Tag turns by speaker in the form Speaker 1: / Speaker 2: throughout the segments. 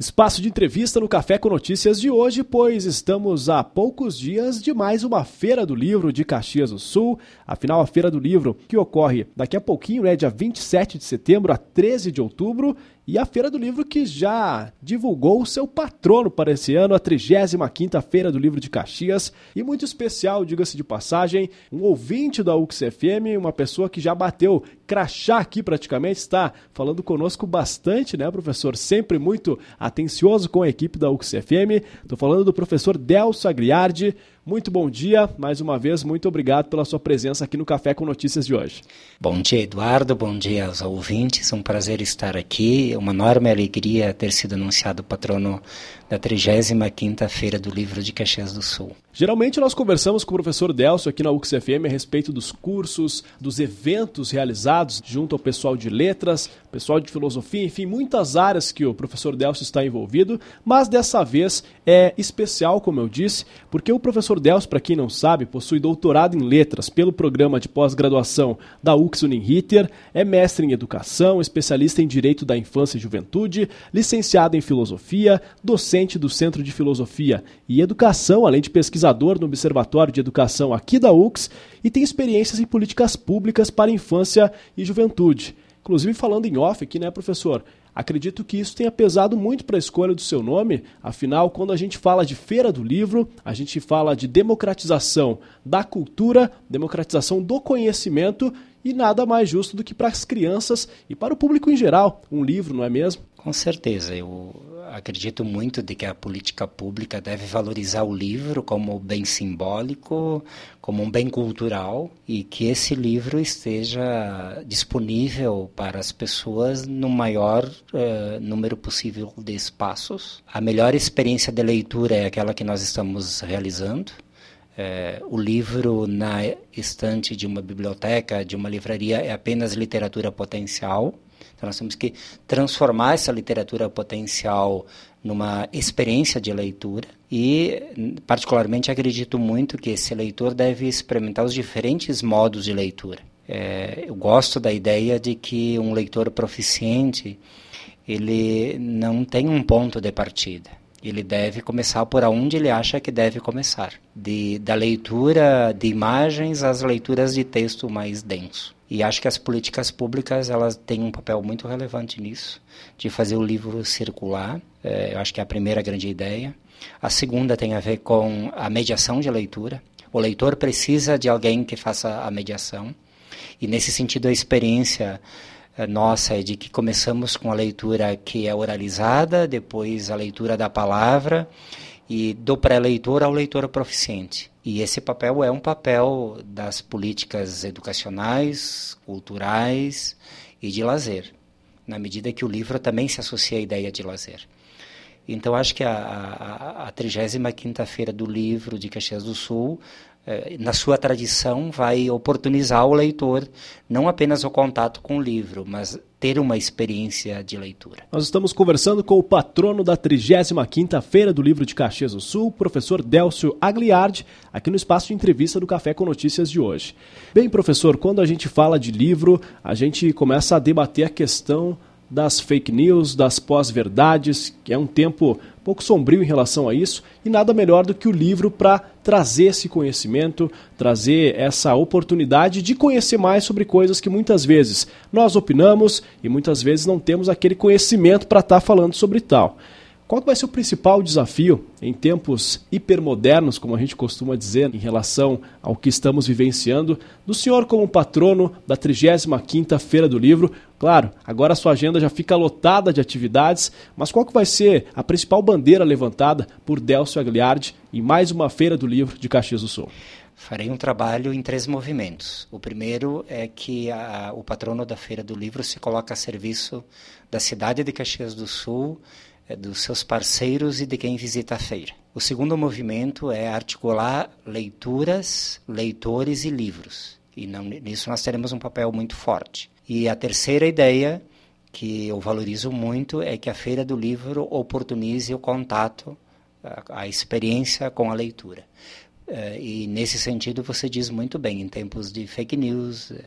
Speaker 1: Espaço de entrevista no Café com Notícias de hoje, pois estamos a poucos dias de mais uma Feira do Livro de Caxias do Sul. Afinal, a Feira do Livro que ocorre daqui a pouquinho, né, dia 27 de setembro a 13 de outubro, e a Feira do Livro que já divulgou o seu patrono para esse ano, a 35ª Feira do Livro de Caxias, e muito especial, diga-se de passagem, um ouvinte da UXFM, uma pessoa que já bateu crachá aqui praticamente, está falando conosco bastante, né, professor? Sempre muito atencioso com a equipe da UXFM. Estou falando do professor Delcio Agriardi, muito bom dia, mais uma vez, muito obrigado pela sua presença aqui no Café com Notícias de hoje.
Speaker 2: Bom dia, Eduardo, bom dia aos ouvintes, um prazer estar aqui, uma enorme alegria ter sido anunciado patrono da 35ª Feira do Livro de Caxias do Sul.
Speaker 1: Geralmente nós conversamos com o professor Delcio aqui na UXFM a respeito dos cursos, dos eventos realizados junto ao pessoal de letras, pessoal de filosofia, enfim, muitas áreas que o professor Delcio está envolvido, mas dessa vez é especial, como eu disse, porque o professor Delcio, para quem não sabe, possui doutorado em letras pelo programa de pós-graduação da UX Uniriter, é mestre em educação, especialista em direito da infância e juventude, licenciado em filosofia, docente docente do Centro de Filosofia e Educação, além de pesquisador no Observatório de Educação aqui da UX, e tem experiências em políticas públicas para infância e juventude. Inclusive, falando em off aqui, né, professor? Acredito que isso tenha pesado muito para a escolha do seu nome, afinal, quando a gente fala de Feira do Livro, a gente fala de democratização da cultura, democratização do conhecimento e nada mais justo do que para as crianças e para o público em geral, um livro, não é mesmo?
Speaker 2: Com certeza, eu acredito muito de que a política pública deve valorizar o livro como bem simbólico, como um bem cultural e que esse livro esteja disponível para as pessoas no maior uh, número possível de espaços. A melhor experiência de leitura é aquela que nós estamos realizando. É, o livro na estante de uma biblioteca, de uma livraria, é apenas literatura potencial. Então nós temos que transformar essa literatura potencial numa experiência de leitura e particularmente acredito muito que esse leitor deve experimentar os diferentes modos de leitura. É, eu gosto da ideia de que um leitor proficiente ele não tem um ponto de partida. Ele deve começar por onde ele acha que deve começar, de, da leitura de imagens às leituras de texto mais denso. E acho que as políticas públicas elas têm um papel muito relevante nisso, de fazer o livro circular. É, eu acho que é a primeira grande ideia. A segunda tem a ver com a mediação de leitura. O leitor precisa de alguém que faça a mediação. E nesse sentido, a experiência nossa é de que começamos com a leitura que é oralizada, depois a leitura da palavra e do pré-leitor ao leitor proficiente. E esse papel é um papel das políticas educacionais, culturais e de lazer, na medida que o livro também se associa à ideia de lazer. Então, acho que a, a, a 35ª Feira do Livro de Caxias do Sul na sua tradição, vai oportunizar o leitor não apenas o contato com o livro, mas ter uma experiência de leitura.
Speaker 1: Nós estamos conversando com o patrono da 35ª Feira do Livro de Caxias do Sul, professor Delcio Agliardi, aqui no espaço de entrevista do Café com Notícias de hoje. Bem, professor, quando a gente fala de livro, a gente começa a debater a questão das fake news, das pós-verdades, que é um tempo pouco sombrio em relação a isso, e nada melhor do que o livro para trazer esse conhecimento, trazer essa oportunidade de conhecer mais sobre coisas que muitas vezes nós opinamos e muitas vezes não temos aquele conhecimento para estar tá falando sobre tal. Qual vai ser o principal desafio em tempos hipermodernos, como a gente costuma dizer, em relação ao que estamos vivenciando, do senhor como patrono da 35ª Feira do Livro? Claro, agora a sua agenda já fica lotada de atividades, mas qual que vai ser a principal bandeira levantada por Delcio Agliardi em mais uma Feira do Livro de Caxias do Sul?
Speaker 2: Farei um trabalho em três movimentos. O primeiro é que a, o patrono da Feira do Livro se coloca a serviço da cidade de Caxias do Sul, dos seus parceiros e de quem visita a feira. O segundo movimento é articular leituras, leitores e livros. E não, nisso nós teremos um papel muito forte. E a terceira ideia, que eu valorizo muito, é que a Feira do Livro oportunize o contato, a, a experiência com a leitura. Uh, e nesse sentido você diz muito bem, em tempos de fake news, eh,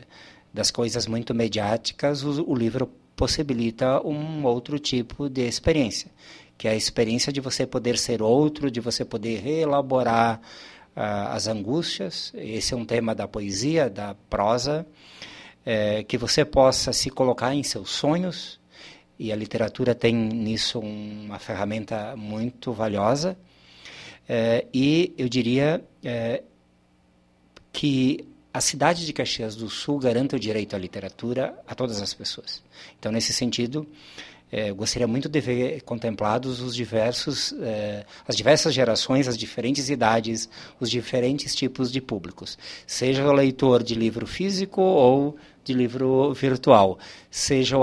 Speaker 2: das coisas muito mediáticas, o, o livro possibilita um outro tipo de experiência, que é a experiência de você poder ser outro, de você poder reelaborar uh, as angústias. Esse é um tema da poesia, da prosa, é, que você possa se colocar em seus sonhos, e a literatura tem nisso uma ferramenta muito valiosa. É, e eu diria é, que a cidade de Caxias do Sul garante o direito à literatura a todas as pessoas. Então, nesse sentido, é, gostaria muito de ver contemplados os diversos, é, as diversas gerações, as diferentes idades, os diferentes tipos de públicos. Seja o leitor de livro físico ou de livro virtual, seja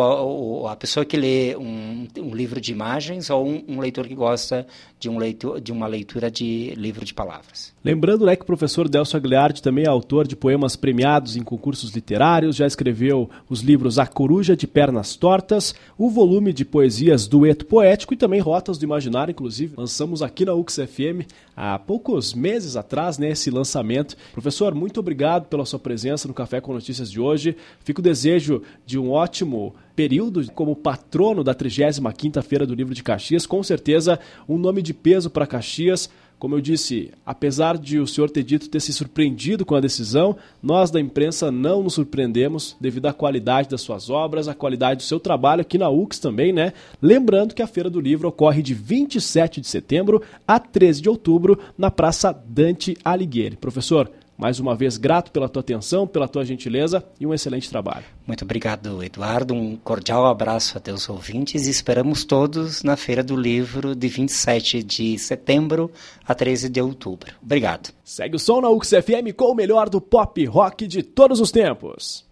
Speaker 2: a, pessoa que lê um, um, livro de imagens ou um, um, leitor que gosta de, um leitor, de uma leitura de livro de palavras.
Speaker 1: Lembrando né, que o professor Delcio Agliardi também é autor de poemas premiados em concursos literários, já escreveu os livros A Coruja de Pernas Tortas, o volume de poesias Dueto Poético e também Rotas do Imaginário, inclusive lançamos aqui na UXFM há poucos meses atrás né, esse lançamento. Professor, muito obrigado pela sua presença no Café com Notícias de hoje. Fico o desejo de um ótimo período como patrono da 35ª Feira do Livro de Caxias, com certeza um nome de peso para Caxias. Como eu disse, apesar de o senhor ter dito ter se surpreendido com a decisão, nós da imprensa não nos surpreendemos devido à qualidade das suas obras, à qualidade do seu trabalho aqui na UX também, né? Lembrando que a Feira do Livro ocorre de 27 de setembro a 13 de outubro na Praça Dante Alighieri. Professor, mais uma vez, grato pela tua atenção, pela tua gentileza e um excelente trabalho.
Speaker 2: Muito obrigado, Eduardo. Um cordial abraço a teus ouvintes e esperamos todos na Feira do Livro de 27 de setembro a 13 de outubro. Obrigado.
Speaker 1: Segue o som na UXFM com o melhor do pop rock de todos os tempos.